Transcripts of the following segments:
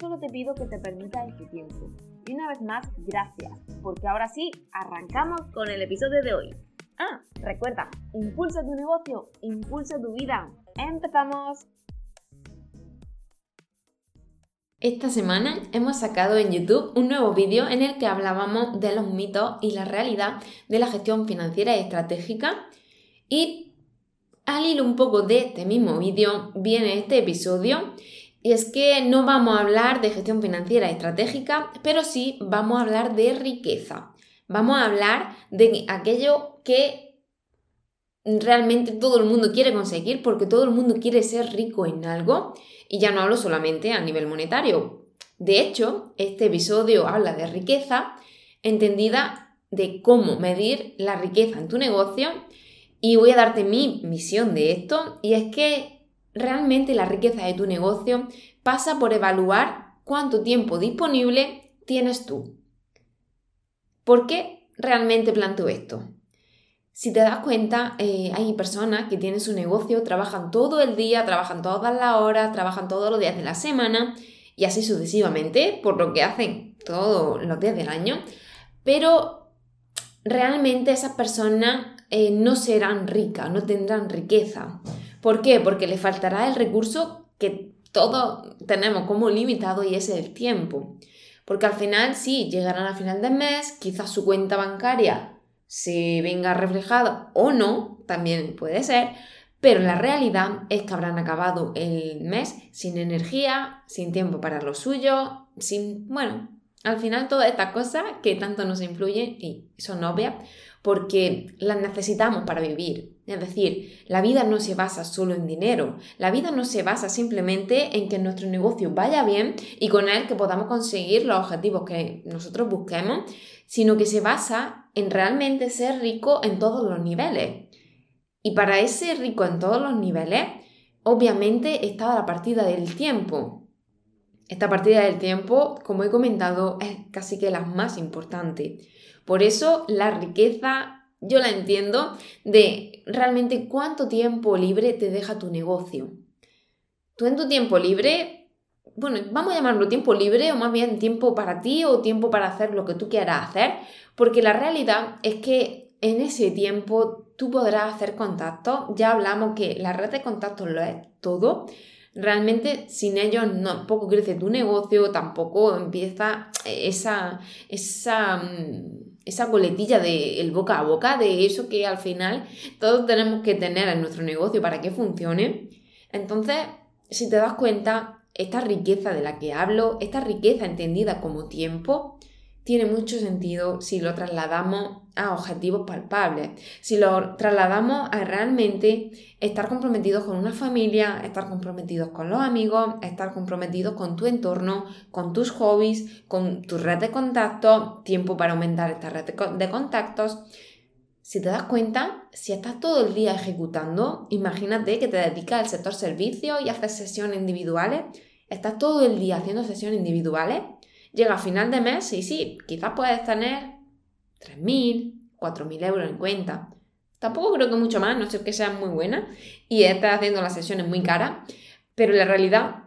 solo te pido que te permitas este tiempo. Y una vez más, gracias, porque ahora sí, arrancamos con el episodio de hoy. Ah, recuerda, impulsa tu negocio, impulsa tu vida. ¡Empezamos! Esta semana hemos sacado en YouTube un nuevo vídeo en el que hablábamos de los mitos y la realidad de la gestión financiera y estratégica. Y al hilo un poco de este mismo vídeo viene este episodio. Y es que no vamos a hablar de gestión financiera estratégica, pero sí vamos a hablar de riqueza. Vamos a hablar de aquello que realmente todo el mundo quiere conseguir porque todo el mundo quiere ser rico en algo y ya no hablo solamente a nivel monetario. De hecho, este episodio habla de riqueza entendida de cómo medir la riqueza en tu negocio y voy a darte mi misión de esto y es que realmente la riqueza de tu negocio pasa por evaluar cuánto tiempo disponible tienes tú. ¿Por qué realmente planteo esto? Si te das cuenta, eh, hay personas que tienen su negocio, trabajan todo el día, trabajan todas las horas, trabajan todos los días de la semana y así sucesivamente, por lo que hacen todos los días del año, pero realmente esas personas eh, no serán ricas, no tendrán riqueza. ¿Por qué? Porque les faltará el recurso que todos tenemos como limitado y es el tiempo. Porque al final sí, llegarán al final del mes, quizás su cuenta bancaria se venga reflejada o no, también puede ser, pero la realidad es que habrán acabado el mes sin energía, sin tiempo para lo suyo, sin, bueno, al final todas estas cosas que tanto nos influyen y son obvias porque las necesitamos para vivir. Es decir, la vida no se basa solo en dinero, la vida no se basa simplemente en que nuestro negocio vaya bien y con él que podamos conseguir los objetivos que nosotros busquemos, sino que se basa en realmente ser rico en todos los niveles. Y para ese rico en todos los niveles, obviamente está la partida del tiempo. Esta partida del tiempo, como he comentado, es casi que la más importante. Por eso la riqueza yo la entiendo, de realmente cuánto tiempo libre te deja tu negocio. Tú en tu tiempo libre, bueno, vamos a llamarlo tiempo libre o más bien tiempo para ti o tiempo para hacer lo que tú quieras hacer, porque la realidad es que en ese tiempo tú podrás hacer contactos. Ya hablamos que la red de contactos lo es todo. Realmente sin ellos no, tampoco crece tu negocio, tampoco empieza esa, esa mm, esa coletilla de el boca a boca, de eso que al final todos tenemos que tener en nuestro negocio para que funcione. Entonces, si te das cuenta, esta riqueza de la que hablo, esta riqueza entendida como tiempo, tiene mucho sentido si lo trasladamos a objetivos palpables, si lo trasladamos a realmente estar comprometidos con una familia, estar comprometidos con los amigos, estar comprometidos con tu entorno, con tus hobbies, con tu red de contactos, tiempo para aumentar esta red de contactos. Si te das cuenta, si estás todo el día ejecutando, imagínate que te dedicas al sector servicio y haces sesiones individuales, estás todo el día haciendo sesiones individuales, llega a final de mes y sí, quizás puedes tener 3.000, 4.000 euros en cuenta. Tampoco creo que mucho más, no sé que sean muy buenas y estás haciendo las sesiones muy caras, pero la realidad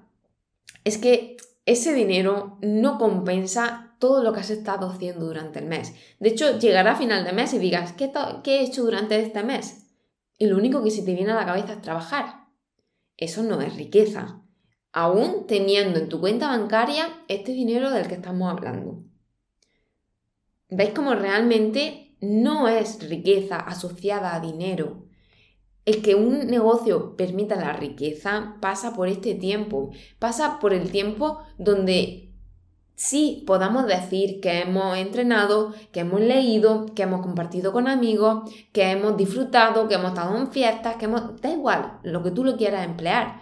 es que ese dinero no compensa todo lo que has estado haciendo durante el mes. De hecho, llegará a final de mes y digas, ¿qué, ¿qué he hecho durante este mes? Y lo único que se te viene a la cabeza es trabajar. Eso no es riqueza, aún teniendo en tu cuenta bancaria este dinero del que estamos hablando. ¿Veis cómo realmente no es riqueza asociada a dinero? El que un negocio permita la riqueza pasa por este tiempo, pasa por el tiempo donde sí podamos decir que hemos entrenado, que hemos leído, que hemos compartido con amigos, que hemos disfrutado, que hemos estado en fiestas, que hemos... Da igual, lo que tú lo quieras emplear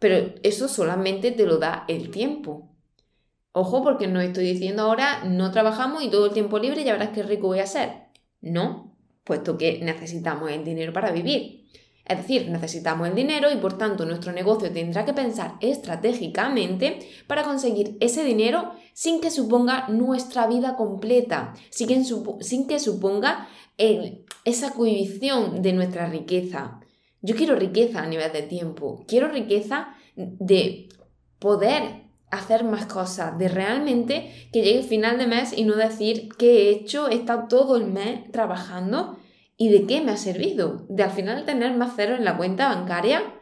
pero eso solamente te lo da el tiempo. Ojo, porque no estoy diciendo ahora no trabajamos y todo el tiempo libre ya verás qué rico voy a ser. No, puesto que necesitamos el dinero para vivir. Es decir, necesitamos el dinero y por tanto nuestro negocio tendrá que pensar estratégicamente para conseguir ese dinero sin que suponga nuestra vida completa, sin que, suponga esa cohibición de nuestra riqueza. Yo quiero riqueza a nivel de tiempo, quiero riqueza de poder hacer más cosas, de realmente que llegue el final de mes y no decir que he hecho, he estado todo el mes trabajando y de qué me ha servido. De al final tener más cero en la cuenta bancaria,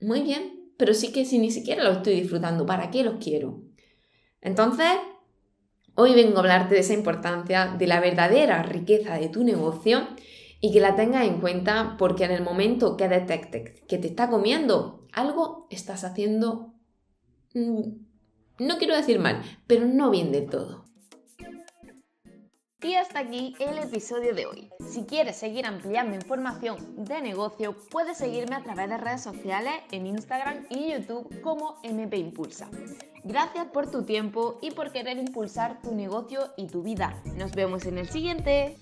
muy bien, pero sí que si ni siquiera lo estoy disfrutando, ¿para qué los quiero? Entonces, hoy vengo a hablarte de esa importancia de la verdadera riqueza de tu negocio y que la tengas en cuenta porque en el momento que detectes que te está comiendo, algo estás haciendo Mm, no quiero decir mal, pero no bien de todo. Y hasta aquí el episodio de hoy. Si quieres seguir ampliando información de negocio, puedes seguirme a través de redes sociales en Instagram y YouTube como MP Impulsa. Gracias por tu tiempo y por querer impulsar tu negocio y tu vida. Nos vemos en el siguiente.